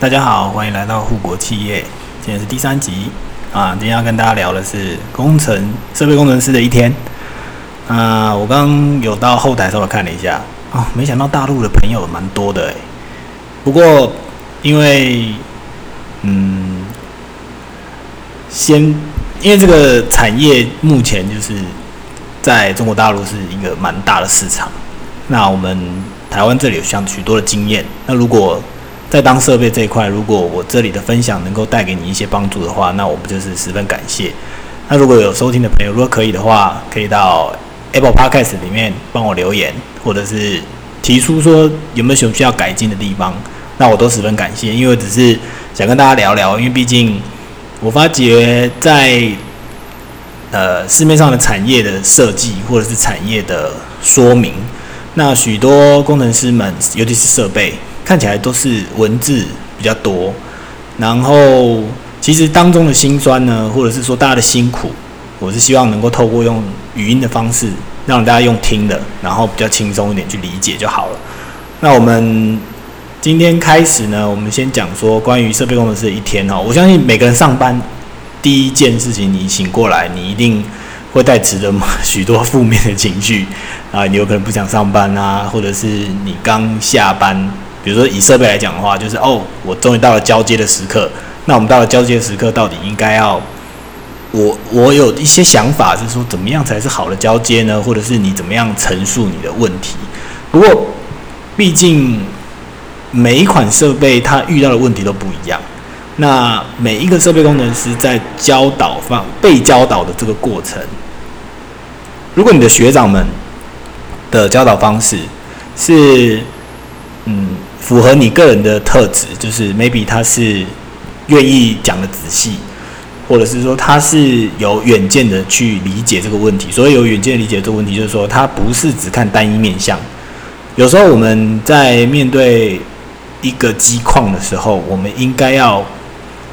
大家好，欢迎来到护国企业，今天是第三集啊。今天要跟大家聊的是工程设备工程师的一天。啊，我刚刚有到后台稍微看了一下，哦，没想到大陆的朋友蛮多的诶。不过因为嗯，先因为这个产业目前就是在中国大陆是一个蛮大的市场，那我们台湾这里有像许多的经验，那如果在当设备这一块，如果我这里的分享能够带给你一些帮助的话，那我们就是十分感谢。那如果有收听的朋友，如果可以的话，可以到 Apple Podcast 里面帮我留言，或者是提出说有没有什么需要改进的地方，那我都十分感谢。因为只是想跟大家聊聊，因为毕竟我发觉在呃市面上的产业的设计或者是产业的说明，那许多工程师们，尤其是设备。看起来都是文字比较多，然后其实当中的辛酸呢，或者是说大家的辛苦，我是希望能够透过用语音的方式，让大家用听的，然后比较轻松一点去理解就好了。那我们今天开始呢，我们先讲说关于设备工程师的一天哦。我相信每个人上班第一件事情，你醒过来，你一定会带着许多负面的情绪啊，你有可能不想上班啊，或者是你刚下班。比如说以设备来讲的话，就是哦，我终于到了交接的时刻。那我们到了交接的时刻，到底应该要我我有一些想法，是说怎么样才是好的交接呢？或者是你怎么样陈述你的问题？不过，毕竟每一款设备它遇到的问题都不一样。那每一个设备工程师在教导方被教导的这个过程，如果你的学长们的教导方式是嗯。符合你个人的特质，就是 maybe 他是愿意讲的仔细，或者是说他是有远见的去理解这个问题。所以有远见理解这个问题，就是说他不是只看单一面相。有时候我们在面对一个机况的时候，我们应该要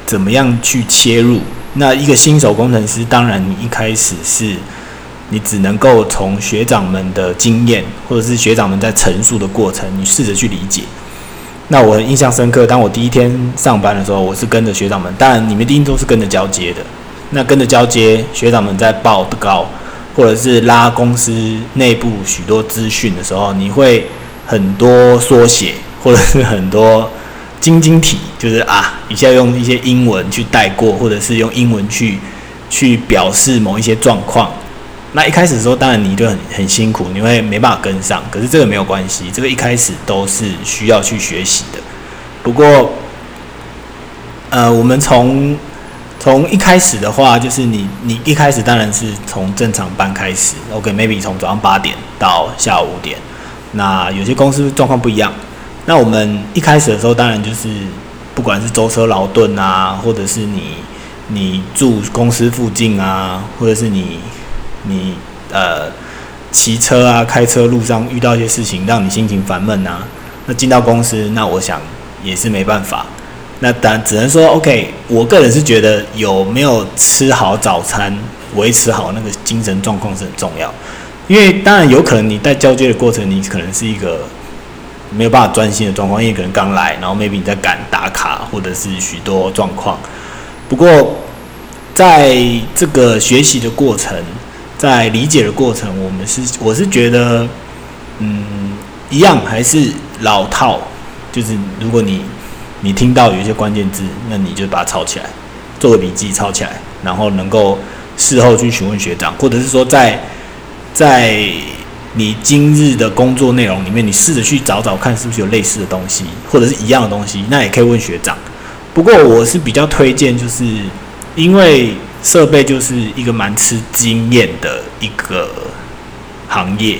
怎么样去切入？那一个新手工程师，当然你一开始是你只能够从学长们的经验，或者是学长们在陈述的过程，你试着去理解。那我印象深刻，当我第一天上班的时候，我是跟着学长们，当然你们第一定都是跟着交接的。那跟着交接，学长们在报告或者是拉公司内部许多资讯的时候，你会很多缩写或者是很多晶晶体，就是啊，一下用一些英文去带过，或者是用英文去去表示某一些状况。那一开始的时候，当然你就很很辛苦，你会没办法跟上。可是这个没有关系，这个一开始都是需要去学习的。不过，呃，我们从从一开始的话，就是你你一开始当然是从正常班开始，OK，maybe 从早上八点到下午五点。那有些公司状况不一样。那我们一开始的时候，当然就是不管是舟车劳顿啊，或者是你你住公司附近啊，或者是你。你呃骑车啊，开车路上遇到一些事情，让你心情烦闷啊，那进到公司，那我想也是没办法。那当然只能说，OK，我个人是觉得有没有吃好早餐，维持好那个精神状况是很重要。因为当然有可能你在交接的过程，你可能是一个没有办法专心的状况，因为可能刚来，然后 maybe 你在赶打卡，或者是许多状况。不过在这个学习的过程。在理解的过程，我们是我是觉得，嗯，一样还是老套，就是如果你你听到有一些关键字，那你就把它抄起来，做个笔记抄起来，然后能够事后去询问学长，或者是说在在你今日的工作内容里面，你试着去找找看是不是有类似的东西，或者是一样的东西，那也可以问学长。不过我是比较推荐，就是因为。设备就是一个蛮吃经验的一个行业。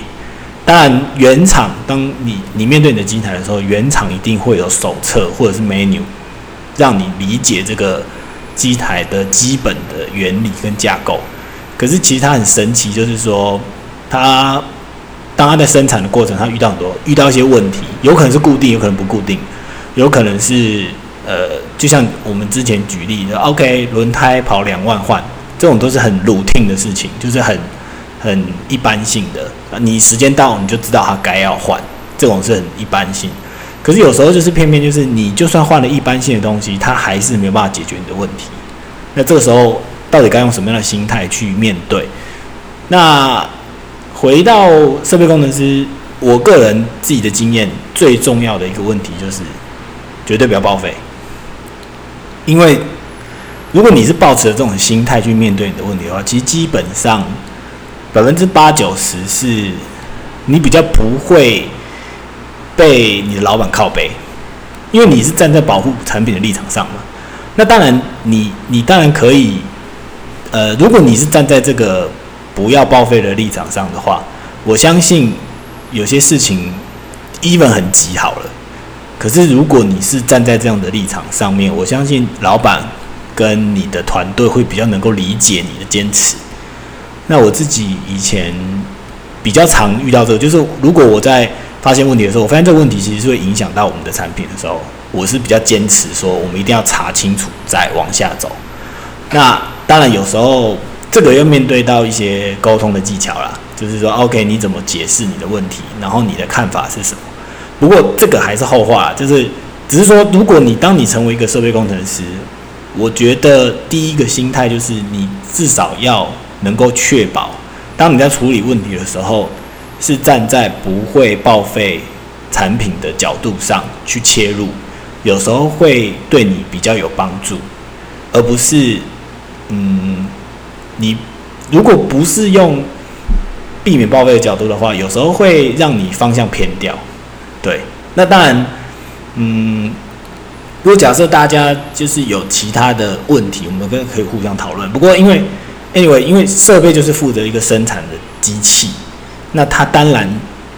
当然，原厂当你你面对你的机台的时候，原厂一定会有手册或者是 menu，让你理解这个机台的基本的原理跟架构。可是其实它很神奇，就是说它当它在生产的过程，它遇到很多遇到一些问题，有可能是固定，有可能不固定，有可能是。呃，就像我们之前举例的，OK，轮胎跑两万换，这种都是很 routine 的事情，就是很很一般性的。你时间到你就知道它该要换，这种是很一般性。可是有时候就是偏偏就是你就算换了一般性的东西，它还是没有办法解决你的问题。那这个时候到底该用什么样的心态去面对？那回到设备工程师，我个人自己的经验，最重要的一个问题就是绝对不要报废，因为如果你是抱持这种心态去面对你的问题的话，其实基本上百分之八九十是你比较不会被你的老板靠背，因为你是站在保护产品的立场上嘛。那当然，你你当然可以，呃，如果你是站在这个不要报废的立场上的话，我相信有些事情 even 很急好了。可是如果你是站在这样的立场上面，我相信老板跟你的团队会比较能够理解你的坚持。那我自己以前比较常遇到这个，就是如果我在发现问题的时候，我发现这个问题其实是会影响到我们的产品的时候。我是比较坚持说，我们一定要查清楚再往下走。那当然有时候这个要面对到一些沟通的技巧啦，就是说，OK，你怎么解释你的问题，然后你的看法是什么？不过这个还是后话，就是只是说，如果你当你成为一个设备工程师，我觉得第一个心态就是你至少要能够确保，当你在处理问题的时候，是站在不会报废产品的角度上去切入。有时候会对你比较有帮助，而不是，嗯，你如果不是用避免报废的角度的话，有时候会让你方向偏掉。对，那当然，嗯，如果假设大家就是有其他的问题，我们跟可以互相讨论。不过因为，anyway，因为设备就是负责一个生产的机器，那它当然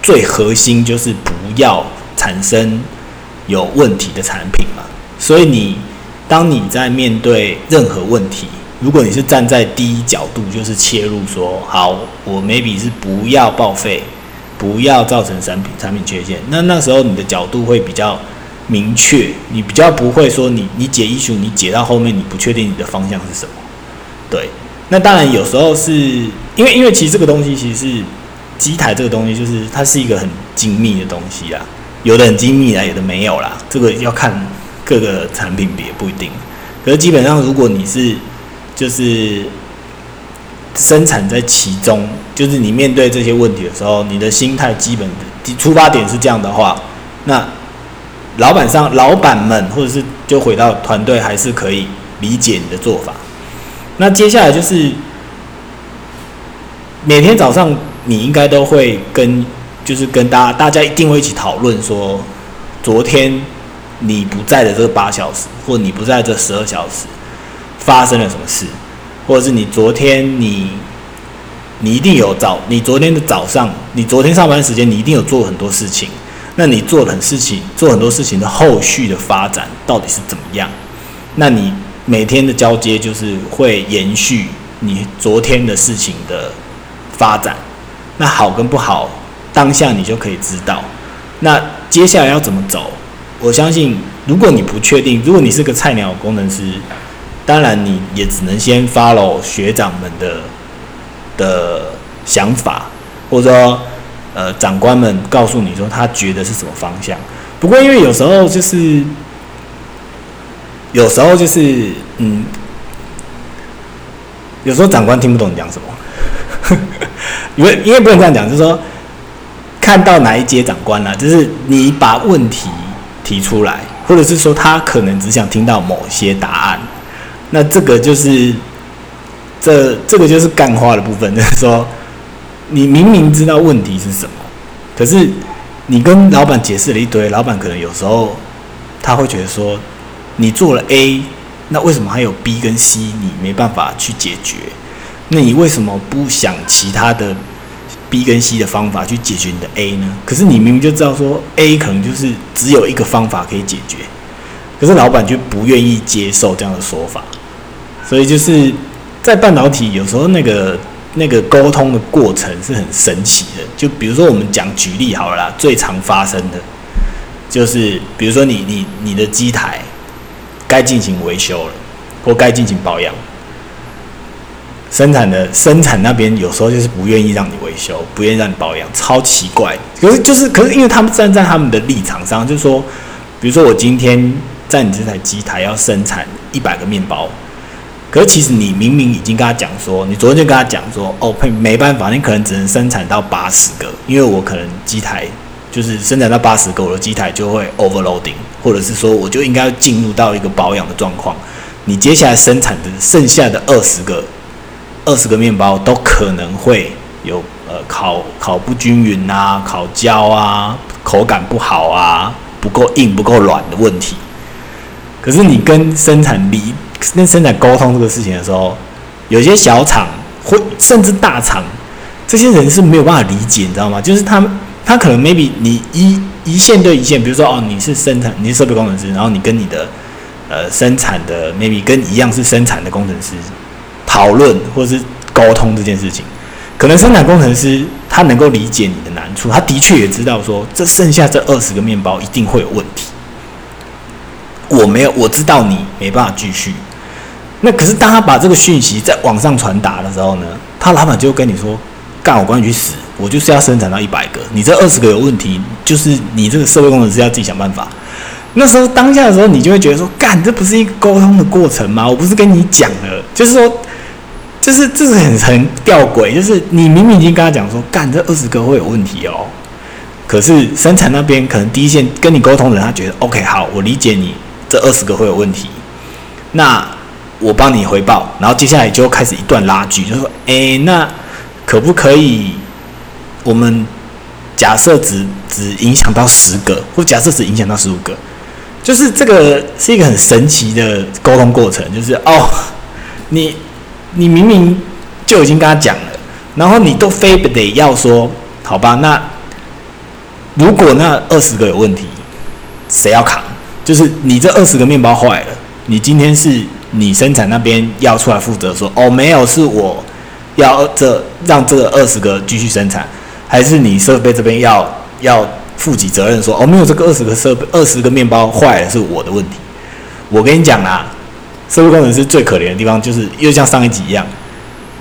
最核心就是不要产生。有问题的产品嘛，所以你当你在面对任何问题，如果你是站在第一角度，就是切入说，好，我 maybe 是不要报废，不要造成产品产品缺陷，那那时候你的角度会比较明确，你比较不会说你你解技术你解到后面你不确定你的方向是什么，对，那当然有时候是因为因为其实这个东西其实是机台这个东西，就是它是一个很精密的东西啊。有的很精密啦，有的没有啦，这个要看各个产品别不一定。可是基本上，如果你是就是生产在其中，就是你面对这些问题的时候，你的心态基本的出发点是这样的话，那老板上老板们或者是就回到团队还是可以理解你的做法。那接下来就是每天早上你应该都会跟。就是跟大家，大家一定会一起讨论说，昨天你不在的这八小时，或你不在这十二小时，发生了什么事，或者是你昨天你，你一定有早，你昨天的早上，你昨天上班时间，你一定有做很多事情，那你做很事情，做很多事情的后续的发展到底是怎么样？那你每天的交接就是会延续你昨天的事情的发展，那好跟不好。当下你就可以知道，那接下来要怎么走？我相信，如果你不确定，如果你是个菜鸟工程师，当然你也只能先 follow 学长们的的想法，或者说，呃，长官们告诉你说他觉得是什么方向。不过，因为有时候就是，有时候就是，嗯，有时候长官听不懂你讲什么，因为因为不能这样讲，就是说。看到哪一阶长官了，就是你把问题提出来，或者是说他可能只想听到某些答案，那这个就是这这个就是干话的部分，就是说你明明知道问题是什么，可是你跟老板解释了一堆，老板可能有时候他会觉得说你做了 A，那为什么还有 B 跟 C 你没办法去解决？那你为什么不想其他的？B 跟 C 的方法去解决你的 A 呢？可是你明明就知道说 A 可能就是只有一个方法可以解决，可是老板就不愿意接受这样的说法，所以就是在半导体有时候那个那个沟通的过程是很神奇的。就比如说我们讲举例好了啦，最常发生的，就是比如说你你你的机台该进行维修了，或该进行保养，生产的生产那边有时候就是不愿意让你维修，不愿意让你保养，超奇怪。可是就是可是因为他们站在他们的立场上，就是说，比如说我今天在你这台机台要生产一百个面包。可是其实你明明已经跟他讲说，你昨天就跟他讲说，哦，没没办法，你可能只能生产到八十个，因为我可能机台就是生产到八十个，我的机台就会 overloading，或者是说我就应该进入到一个保养的状况。你接下来生产的剩下的二十个二十个面包都可能会有呃烤烤不均匀啊，烤焦啊，口感不好啊，不够硬不够软的问题。可是你跟生产力。跟生产沟通这个事情的时候，有些小厂或甚至大厂，这些人是没有办法理解，你知道吗？就是他们，他可能 maybe 你一一线对一线，比如说哦，你是生产，你是设备工程师，然后你跟你的呃生产的 maybe 跟一样是生产的工程师讨论或是沟通这件事情，可能生产工程师他能够理解你的难处，他的确也知道说这剩下这二十个面包一定会有问题，我没有，我知道你没办法继续。那可是当他把这个讯息在网上传达的时候呢，他老板就跟你说：“干，我管你去死！我就是要生产到一百个，你这二十个有问题，就是你这个社会工程师要自己想办法。”那时候当下的时候，你就会觉得说：“干，这不是一个沟通的过程吗？我不是跟你讲了，就是说，就是这是很很吊诡，就是你明明已经跟他讲说，干这二十个会有问题哦，可是生产那边可能第一线跟你沟通的人，他觉得 OK 好，我理解你这二十个会有问题，那。”我帮你回报，然后接下来就开始一段拉锯，就说：“哎，那可不可以？我们假设只只影响到十个，或假设只影响到十五个，就是这个是一个很神奇的沟通过程。就是哦，你你明明就已经跟他讲了，然后你都非得要说好吧？那如果那二十个有问题，谁要扛？就是你这二十个面包坏了，你今天是。”你生产那边要出来负责说哦，没有，是我要这让这个二十个继续生产，还是你设备这边要要负起责任说哦，没有这个二十个设备二十个面包坏了是我的问题。我跟你讲啊，设备工程师最可怜的地方就是又像上一集一样，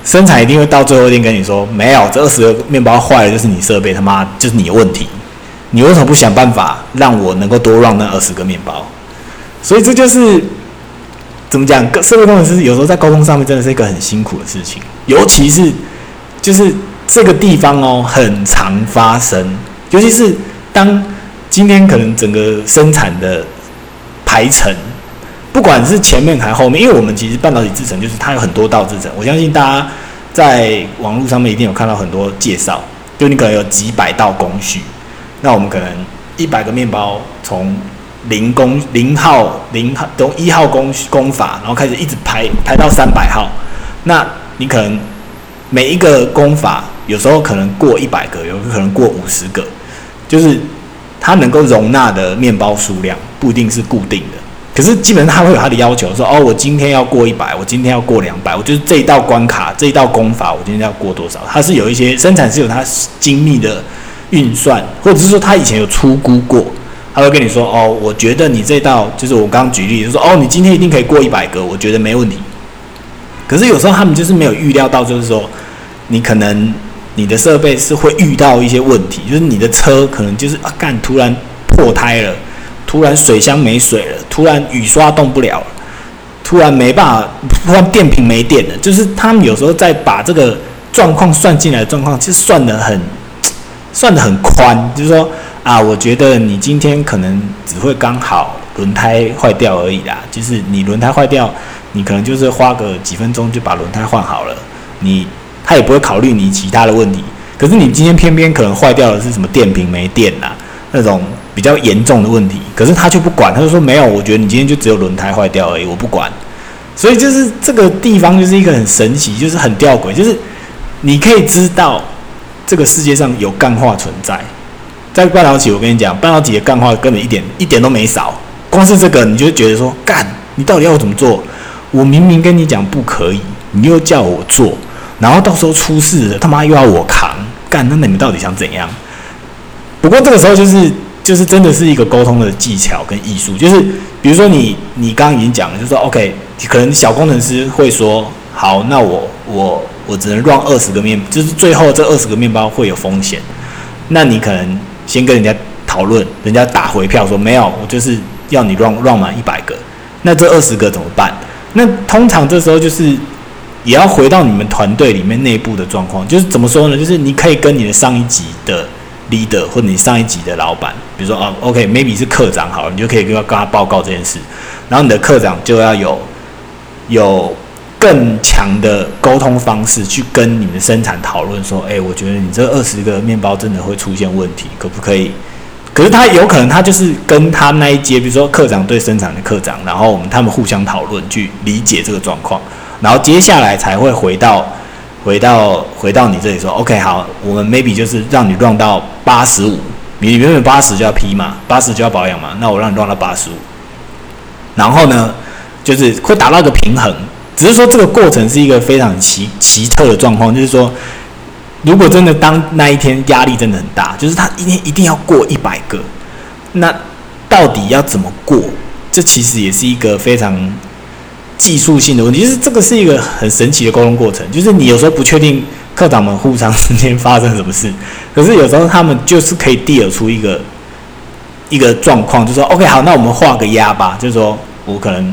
生产一定会到最后一天跟你说没有，这二十个面包坏了就是你设备他妈就是你的问题，你为什么不想办法让我能够多让那二十个面包？所以这就是。怎么讲？社会工程师有时候在沟通上面真的是一个很辛苦的事情，尤其是就是这个地方哦，很常发生。尤其是当今天可能整个生产的排程，不管是前面还是后面，因为我们其实半导体制程就是它有很多道制程，我相信大家在网络上面一定有看到很多介绍，就你可能有几百道工序，那我们可能一百个面包从。零工零号零号从一号工工法，然后开始一直排排到三百号，那你可能每一个工法有时候可能过一百个，有可能过五十个，就是它能够容纳的面包数量不一定是固定的，可是基本上它会有它的要求，说哦，我今天要过一百，我今天要过两百，我就是这一道关卡这一道工法，我今天要过多少？它是有一些生产是有它精密的运算，或者是说它以前有出估过。他会跟你说：“哦，我觉得你这道就是我刚刚举例，就说哦，你今天一定可以过一百个，我觉得没问题。可是有时候他们就是没有预料到，就是说你可能你的设备是会遇到一些问题，就是你的车可能就是啊，干突然破胎了，突然水箱没水了，突然雨刷动不了了，突然没办法，突然电瓶没电了。就是他们有时候在把这个状况算进来的状况，其实算的很算的很宽，就是说。”啊，我觉得你今天可能只会刚好轮胎坏掉而已啦。就是你轮胎坏掉，你可能就是花个几分钟就把轮胎换好了。你他也不会考虑你其他的问题。可是你今天偏偏可能坏掉的是什么电瓶没电啦，那种比较严重的问题。可是他却不管，他就说没有，我觉得你今天就只有轮胎坏掉而已，我不管。所以就是这个地方就是一个很神奇，就是很吊诡，就是你可以知道这个世界上有干化存在。在半导体，我跟你讲，半导体的干话根本一点一点都没少。光是这个，你就觉得说，干，你到底要我怎么做？我明明跟你讲不可以，你又叫我做，然后到时候出事了，他妈又要我扛，干，那你们到底想怎样？不过这个时候就是就是真的是一个沟通的技巧跟艺术，就是比如说你你刚刚已经讲了，就说 OK，可能小工程师会说。好，那我我我只能 run 二十个面，就是最后这二十个面包会有风险。那你可能先跟人家讨论，人家打回票说没有，我就是要你让让满一百个。那这二十个怎么办？那通常这时候就是也要回到你们团队里面内部的状况，就是怎么说呢？就是你可以跟你的上一级的 leader 或者你上一级的老板，比如说啊，OK，maybe 是科长好了，你就可以跟他跟他报告这件事，然后你的科长就要有有更强的沟通方式去跟你们生产讨论说，哎，我觉得你这二十个面包真的会出现问题，可不可以？可是他有可能，他就是跟他那一阶，比如说科长对生产的科长，然后我们他们互相讨论，去理解这个状况，然后接下来才会回到回到回到你这里说，OK，好，我们 maybe 就是让你 run 到八十五，你原本八十就要批嘛，八十就要保养嘛，那我让你 run 到八十五，然后呢，就是会达到一个平衡，只是说这个过程是一个非常奇奇特的状况，就是说。如果真的当那一天压力真的很大，就是他一天一定要过一百个，那到底要怎么过？这其实也是一个非常技术性的问题。就是这个是一个很神奇的沟通过程。就是你有时候不确定科长们互相之间发生什么事，可是有时候他们就是可以 deal 出一个一个状况，就说 OK 好，那我们画个押吧。就是说我可能。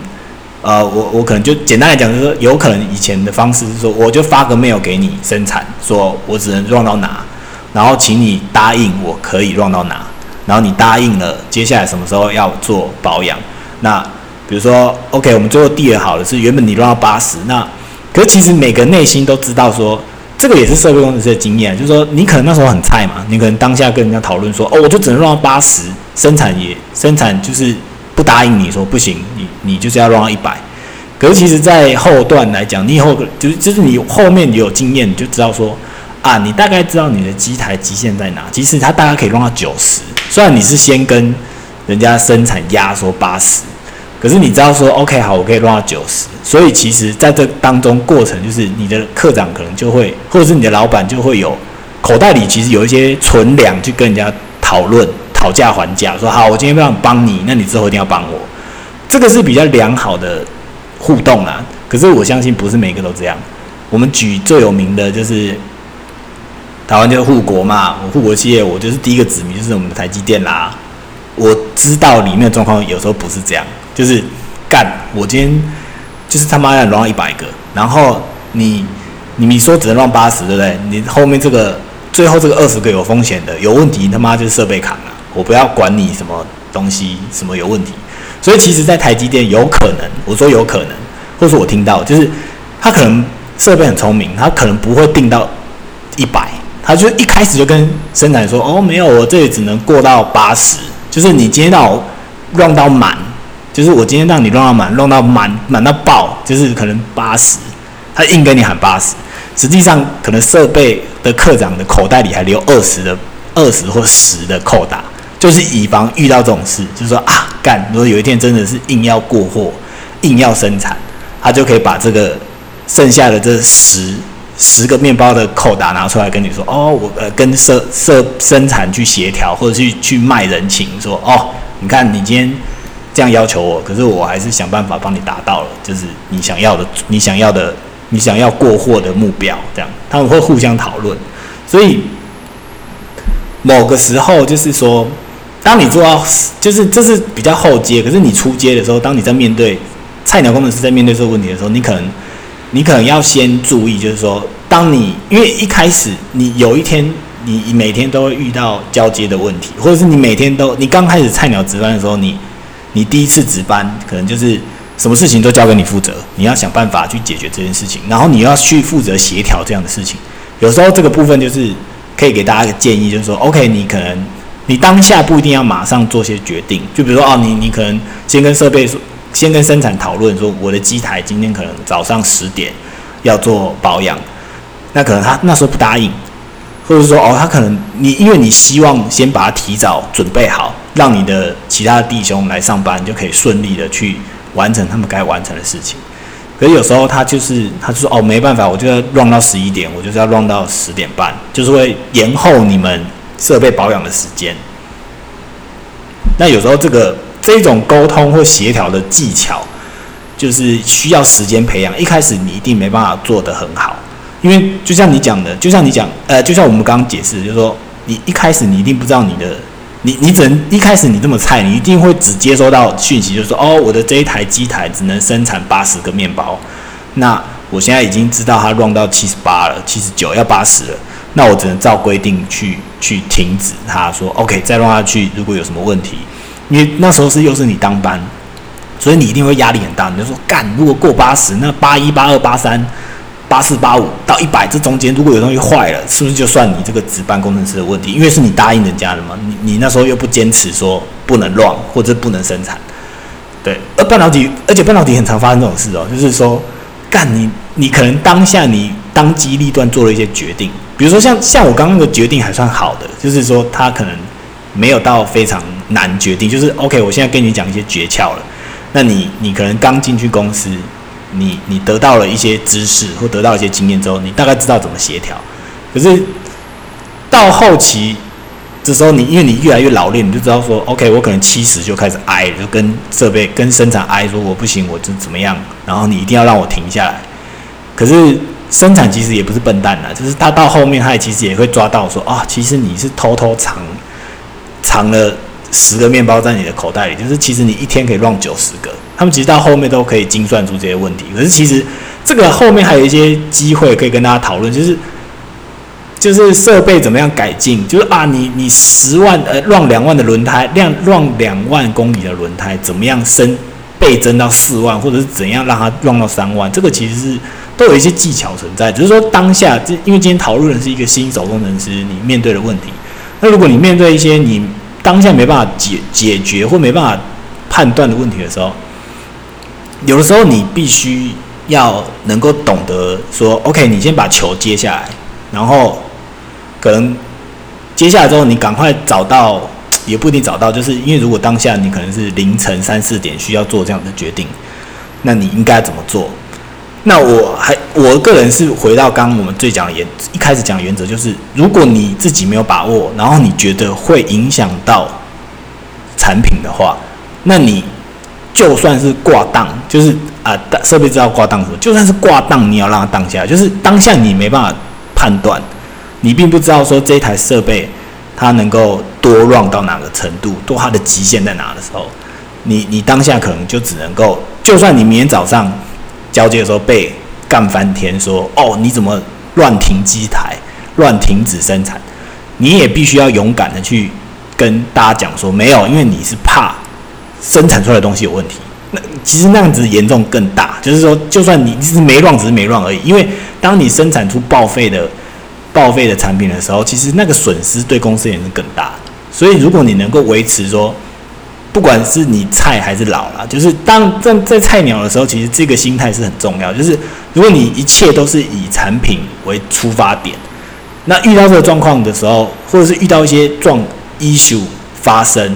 呃，我我可能就简单来讲，就是说，有可能以前的方式是说，我就发个 mail 给你生产，说我只能 run 到哪，然后请你答应我可以 run 到哪，然后你答应了，接下来什么时候要做保养？那比如说，OK，我们最后递了好的是原本你 run 到八十，那可是其实每个内心都知道说，这个也是设备工程师的经验，就是说你可能那时候很菜嘛，你可能当下跟人家讨论说，哦，我就只能 run 到八十，生产也生产就是。不答应你说不行，你你就是要乱到一百。可是其实，在后段来讲，你以后就是就是你后面你有经验，你就知道说啊，你大概知道你的机台极限在哪。其实它大概可以乱到九十，虽然你是先跟人家生产压缩八十，可是你知道说 OK 好，我可以乱到九十。所以其实在这当中过程，就是你的科长可能就会，或者是你的老板就会有口袋里其实有一些存粮去跟人家讨论。讨价还价，说好，我今天不想帮你，那你之后一定要帮我。这个是比较良好的互动啦。可是我相信不是每个都这样。我们举最有名的就是台湾就是护国嘛，我护国企业，我就是第一个指名就是我们的台积电啦。我知道里面的状况有时候不是这样，就是干，我今天就是他妈要让一百个，然后你你你说只能让八十，对不对？你后面这个最后这个二十个有风险的有问题，他妈就是设备卡。我不要管你什么东西什么有问题，所以其实，在台积电有可能，我说有可能，或者我听到，就是他可能设备很聪明，他可能不会定到一百，他就一开始就跟生产说，哦，没有，我这里只能过到八十，就是你今天让我 run 到满，就是我今天让你 run 到满，run 到满满到爆，就是可能八十，他硬跟你喊八十，实际上可能设备的科长的口袋里还留二十的二十或十的扣打。就是以防遇到这种事，就是说啊，干，如果有一天真的是硬要过货，硬要生产，他就可以把这个剩下的这十十个面包的扣打拿出来跟你说，哦，我呃跟设设生产去协调，或者去去卖人情，说哦，你看你今天这样要求我，可是我还是想办法帮你达到了，就是你想要的，你想要的，你想要过货的目标，这样他们会互相讨论，所以某个时候就是说。当你做到就是这是比较后阶，可是你出阶的时候，当你在面对菜鸟工程师在面对这个问题的时候，你可能你可能要先注意，就是说，当你因为一开始你有一天你每天都会遇到交接的问题，或者是你每天都你刚开始菜鸟值班的时候，你你第一次值班可能就是什么事情都交给你负责，你要想办法去解决这件事情，然后你要去负责协调这样的事情。有时候这个部分就是可以给大家一个建议，就是说，OK，你可能。你当下不一定要马上做些决定，就比如说哦，你你可能先跟设备说，先跟生产讨论说，我的机台今天可能早上十点要做保养，那可能他那时候不答应，或者说哦，他可能你因为你希望先把它提早准备好，让你的其他弟兄来上班就可以顺利的去完成他们该完成的事情，可是有时候他就是他就说哦，没办法，我就要乱到十一点，我就是要乱到十点半，就是会延后你们。设备保养的时间，那有时候这个这种沟通或协调的技巧，就是需要时间培养，一开始你一定没办法做得很好，因为就像你讲的，就像你讲，呃，就像我们刚刚解释，就是说你一开始你一定不知道你的，你你只能一开始你这么菜，你一定会只接收到讯息，就是说哦，我的这一台机台只能生产八十个面包，那我现在已经知道它 run 到七十八了，七十九要八十了。那我只能照规定去去停止他，说 OK，再让他去。如果有什么问题，因为那时候是又是你当班，所以你一定会压力很大。你就说干，如果过八十，那八一、八二、八三、八四、八五到一百这中间，如果有东西坏了，是不是就算你这个值班工程师的问题？因为是你答应人家的嘛，你你那时候又不坚持说不能乱或者不能生产，对。而半导体，而且半导体很常发生这种事哦，就是说干你你可能当下你当机立断做了一些决定。比如说像像我刚刚的决定还算好的，就是说他可能没有到非常难决定，就是 OK，我现在跟你讲一些诀窍了。那你你可能刚进去公司，你你得到了一些知识或得到一些经验之后，你大概知道怎么协调。可是到后期这时候，你因为你越来越老练，你就知道说 OK，我可能七十就开始挨，就跟设备跟生产挨说我不行，我就怎么样，然后你一定要让我停下来。可是。生产其实也不是笨蛋啦，就是他到后面，他其实也会抓到说啊，其实你是偷偷藏藏了十个面包在你的口袋里，就是其实你一天可以让九十个。他们其实到后面都可以精算出这些问题。可是其实这个后面还有一些机会可以跟大家讨论，就是就是设备怎么样改进，就是啊，你你十万呃让两万的轮胎，量让两万公里的轮胎怎么样升倍增到四万，或者是怎样让它让到三万，这个其实是。都有一些技巧存在，只是说当下，这因为今天讨论的是一个新手工程师，你面对的问题。那如果你面对一些你当下没办法解解决或没办法判断的问题的时候，有的时候你必须要能够懂得说，OK，你先把球接下来，然后可能接下来之后，你赶快找到，也不一定找到，就是因为如果当下你可能是凌晨三四点需要做这样的决定，那你应该怎么做？那我还我个人是回到刚刚我们最讲的原一开始讲的原则，就是如果你自己没有把握，然后你觉得会影响到产品的话，那你就算是挂档，就是啊设备知道挂档什么，就算是挂档，你要让它当下，就是当下你没办法判断，你并不知道说这台设备它能够多 run 到哪个程度，多它的极限在哪的时候，你你当下可能就只能够，就算你明天早上。交接的时候被干翻天，说哦你怎么乱停机台，乱停止生产？你也必须要勇敢的去跟大家讲说没有，因为你是怕生产出来的东西有问题。那其实那样子严重更大，就是说就算你只是没乱，只是没乱而已。因为当你生产出报废的报废的产品的时候，其实那个损失对公司也是更大的。所以如果你能够维持说。不管是你菜还是老了，就是当在在菜鸟的时候，其实这个心态是很重要。就是如果你一切都是以产品为出发点，那遇到这个状况的时候，或者是遇到一些状 issue 发生，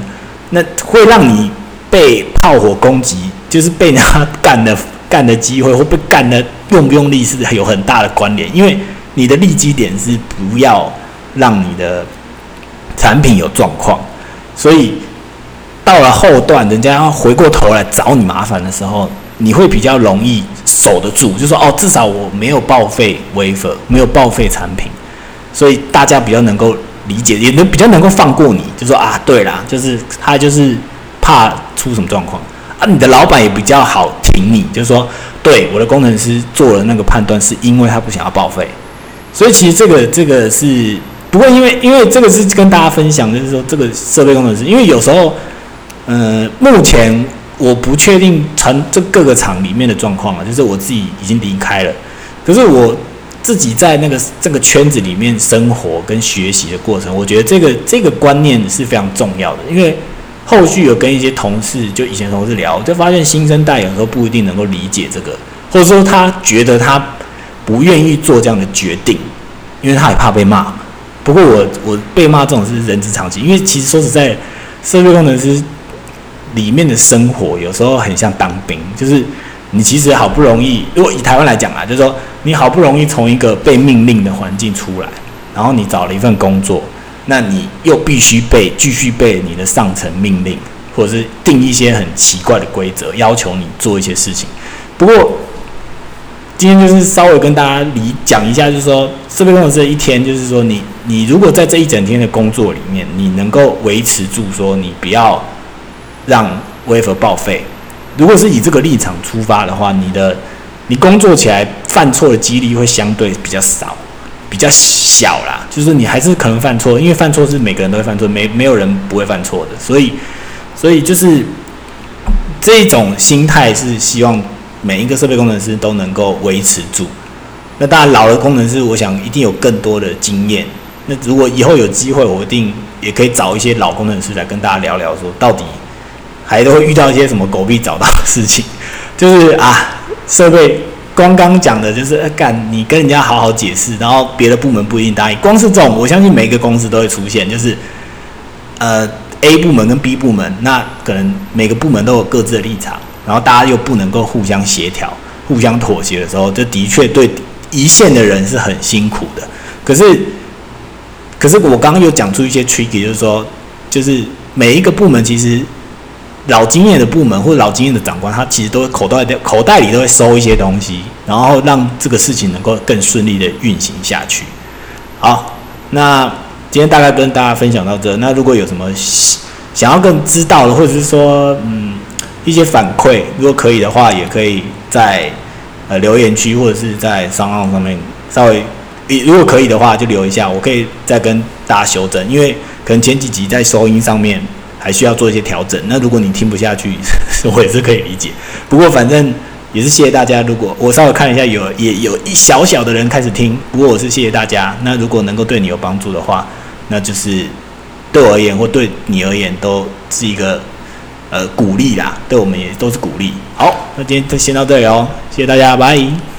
那会让你被炮火攻击，就是被人家干的 干的机会，或被干的用不用力是有很大的关联。因为你的利基点是不要让你的产品有状况，所以。到了后段，人家要回过头来找你麻烦的时候，你会比较容易守得住，就说哦，至少我没有报废 wafer，没有报废产品，所以大家比较能够理解，也能比较能够放过你，就说啊，对啦，就是他就是怕出什么状况啊，你的老板也比较好挺你，就是说，对我的工程师做了那个判断，是因为他不想要报废，所以其实这个这个是不过因为因为这个是跟大家分享，就是说这个设备工程师，因为有时候。呃，目前我不确定传这各个厂里面的状况啊，就是我自己已经离开了，可是我自己在那个这个圈子里面生活跟学习的过程，我觉得这个这个观念是非常重要的。因为后续有跟一些同事，就以前同事聊，就发现新生代有时候不一定能够理解这个，或者说他觉得他不愿意做这样的决定，因为他也怕被骂。不过我我被骂这种是人之常情，因为其实说实在，设备工程师。里面的生活有时候很像当兵，就是你其实好不容易，如果以台湾来讲啊，就是说你好不容易从一个被命令的环境出来，然后你找了一份工作，那你又必须被继续被你的上层命令，或者是定一些很奇怪的规则，要求你做一些事情。不过今天就是稍微跟大家理讲一下，就是说设备工程师一天，就是说你你如果在这一整天的工作里面，你能够维持住，说你不要让微服报废。如果是以这个立场出发的话，你的你工作起来犯错的几率会相对比较少，比较小啦。就是你还是可能犯错，因为犯错是每个人都会犯错，没没有人不会犯错的。所以，所以就是这种心态是希望每一个设备工程师都能够维持住。那当然，老的工程师，我想一定有更多的经验。那如果以后有机会，我一定也可以找一些老工程师来跟大家聊聊，说到底。还都会遇到一些什么狗屁找到的事情，就是啊，设备刚刚讲的就是干，你跟人家好好解释，然后别的部门不一定答应。光是这种，我相信每个公司都会出现，就是呃 A 部门跟 B 部门，那可能每个部门都有各自的立场，然后大家又不能够互相协调、互相妥协的时候，这的确对一线的人是很辛苦的。可是，可是我刚刚又讲出一些 tricky，就是说，就是每一个部门其实。老经验的部门或者老经验的长官，他其实都会口袋口袋里都会收一些东西，然后让这个事情能够更顺利的运行下去。好，那今天大概跟大家分享到这。那如果有什么想要更知道的，或者是说嗯一些反馈，如果可以的话，也可以在呃留言区或者是在商号上面稍微，如果可以的话就留一下，我可以再跟大家修正，因为可能前几集在收音上面。还需要做一些调整。那如果你听不下去，我也是可以理解。不过反正也是谢谢大家。如果我稍微看一下，有也有一小小的人开始听。不过我是谢谢大家。那如果能够对你有帮助的话，那就是对我而言或对你而言都是一个呃鼓励啦。对我们也都是鼓励。好，那今天就先到这里哦，谢谢大家，拜。